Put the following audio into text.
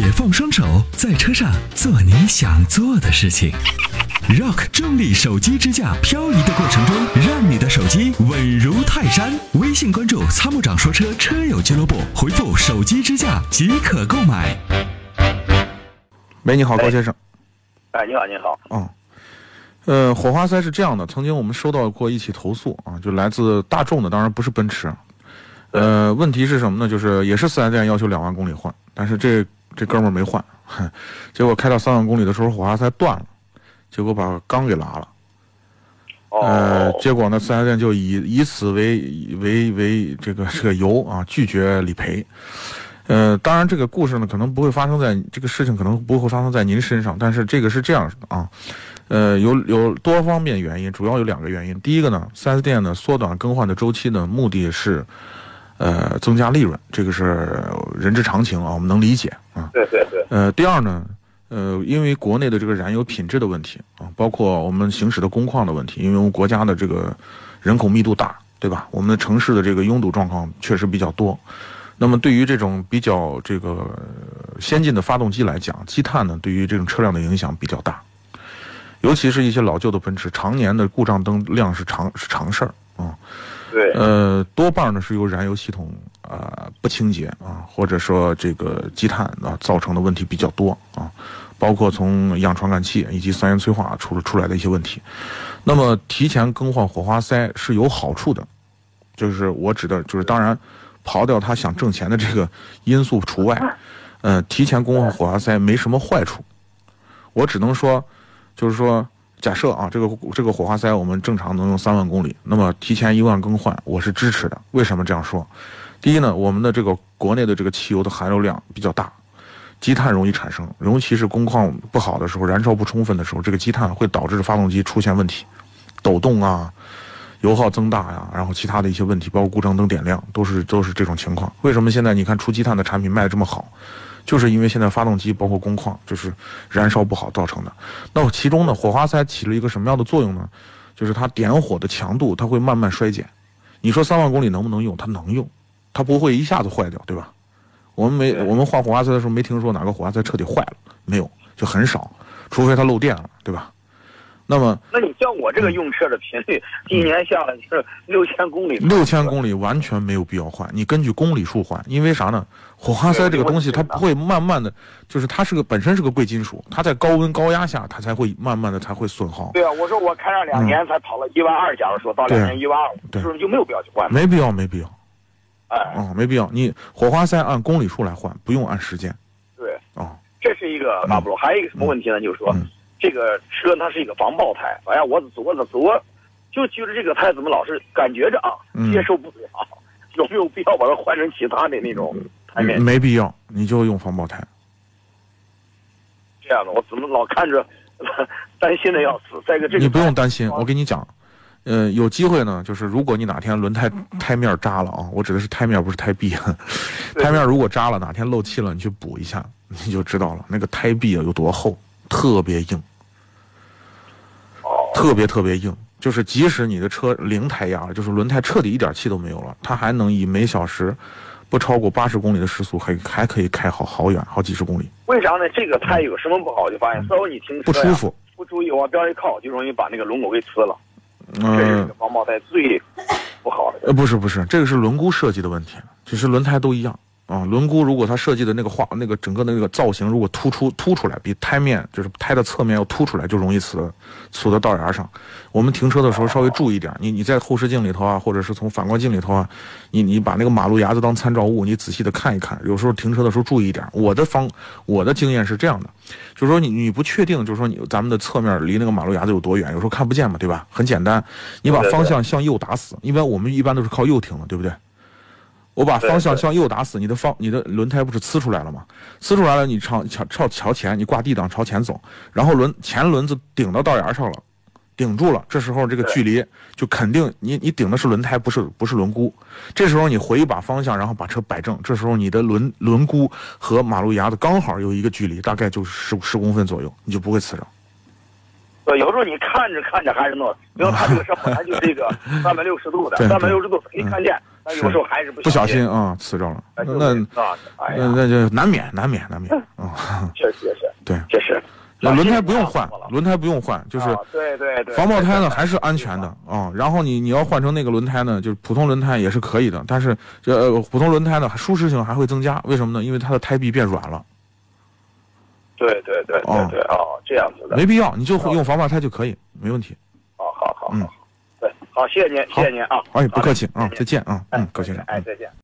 解放双手，在车上做你想做的事情。Rock 重力手机支架，漂移的过程中，让你的手机稳如泰山。微信关注“参谋长说车”车友俱乐部，回复“手机支架”即可购买。喂，你好，高先生。哎，你好，你好。嗯，呃，火花塞是这样的，曾经我们收到过一起投诉啊，就来自大众的，当然不是奔驰。呃，问题是什么呢？就是也是四 S 店要求两万公里换，但是这这哥们儿没换，结果开到三万公里的时候，火花塞断了，结果把缸给拉了。呃，结果呢，四 S 店就以以此为为为这个这个由啊，拒绝理赔。呃，当然这个故事呢，可能不会发生在这个事情，可能不会发生在您身上，但是这个是这样的啊，呃，有有多方面原因，主要有两个原因。第一个呢，四 S 店呢缩短更换的周期呢，目的是。呃，增加利润，这个是人之常情啊，我们能理解啊。对对对。呃，第二呢，呃，因为国内的这个燃油品质的问题啊，包括我们行驶的工况的问题，因为我们国家的这个人口密度大，对吧？我们的城市的这个拥堵状况确实比较多。那么，对于这种比较这个先进的发动机来讲，积碳呢，对于这种车辆的影响比较大，尤其是一些老旧的奔驰，常年的故障灯亮是常是常事儿啊。对，呃，多半呢是由燃油系统啊不清洁啊，或者说这个积碳啊造成的问题比较多啊，包括从氧传感器以及三元催化出出来的一些问题。那么提前更换火花塞是有好处的，就是我指的，就是当然，刨掉他想挣钱的这个因素除外，呃，提前更换火花塞没什么坏处。我只能说，就是说。假设啊，这个这个火花塞我们正常能用三万公里，那么提前一万更换，我是支持的。为什么这样说？第一呢，我们的这个国内的这个汽油的含油量比较大，积碳容易产生，尤其是工况不好的时候，燃烧不充分的时候，这个积碳会导致发动机出现问题，抖动啊，油耗增大呀，然后其他的一些问题，包括故障灯点亮，都是都是这种情况。为什么现在你看出积碳的产品卖的这么好？就是因为现在发动机包括工况就是燃烧不好造成的。那其中呢，火花塞起了一个什么样的作用呢？就是它点火的强度它会慢慢衰减。你说三万公里能不能用？它能用，它不会一下子坏掉，对吧？我们没我们换火花塞的时候没听说哪个火花塞彻底坏了，没有，就很少，除非它漏电了，对吧？那么，那你像我这个用车的频率，一年下来是六千公里。六千公里完全没有必要换，你根据公里数换，因为啥呢？火花塞这个东西它不会慢慢的，就是它是个本身是个贵金属，它在高温高压下它才会慢慢的才会损耗。对啊，我说我开上两年才跑了一万二，假如说到两年一万二，是不是就没有必要去换？没必要，没必要。哎，哦，没必要。你火花塞按公里数来换，不用按时间。对，哦，这是一个大不罗。还有一个什么问题呢？就是说。这个车它是一个防爆胎，哎呀，我走着走，就觉得这个胎怎么老是感觉着啊，接受不了，有没有必要把它换成其他的那种胎面？没必要，你就用防爆胎。这样的，我怎么老看着 担心的要死？再一个，这个你不用担心，我跟你讲，呃，有机会呢，就是如果你哪天轮胎胎面扎了啊，我指的是胎面，不是胎壁，胎面如果扎了，哪天漏气了，你去补一下，你就知道了，那个胎壁啊有多厚。特别硬，特别特别硬，就是即使你的车零胎压了，就是轮胎彻底一点气都没有了，它还能以每小时不超过八十公里的时速，还还可以开好好远，好几十公里。为啥呢？这个胎有什么不好？就发现稍微你停车不舒服，不注意往边一靠，就容易把那个轮毂给呲了。这是防爆胎最不好的。呃，不是不是，这个是轮毂设计的问题，只是轮胎都一样。啊，轮毂如果它设计的那个画，那个整个的那个造型如果突出凸出来，比胎面就是胎的侧面要凸出来，就容易呲呲到道牙上。我们停车的时候稍微注意点，你你在后视镜里头啊，或者是从反光镜里头啊，你你把那个马路牙子当参照物，你仔细的看一看。有时候停车的时候注意一点。我的方我的经验是这样的，就是说你你不确定，就是说你咱们的侧面离那个马路牙子有多远，有时候看不见嘛，对吧？很简单，你把方向向右打死，一般我们一般都是靠右停的，对不对？我把方向向右打死，你的方你的轮胎不是呲出来了吗？呲出来了，你朝朝朝朝前，你挂 D 档朝前走，然后轮前轮子顶到道沿上了，顶住了。这时候这个距离就肯定你你顶的是轮胎，不是不是轮毂。这时候你回一把方向，然后把车摆正。这时候你的轮轮毂和马路牙子刚好有一个距离，大概就是十十公分左右，你就不会呲着。对，有时候你看着看着还是那，因为它这个车本来就是一个 三百六十度的，三百六十度可以看见。但有时候还是不不小心心啊，刺着了，哎那那那就难免难免难免 啊，确实确实，对，确实。那轮胎不用啊换，轮胎不用换，就是啊对对对，防爆胎呢还是安全的啊。然后你你要换成那个轮胎呢，就是普通轮胎也是可以的，但是这呃普通轮胎呢舒适性还会增加，为什么呢？因为它的胎壁变软了，对对对对对哦，这样子的。没必要，你就用防爆胎就可以，没问题。哦好好。嗯好，谢谢您，谢谢您啊。哎，不客气啊，再见啊，哎嗯，高先生。哎，嗯再见。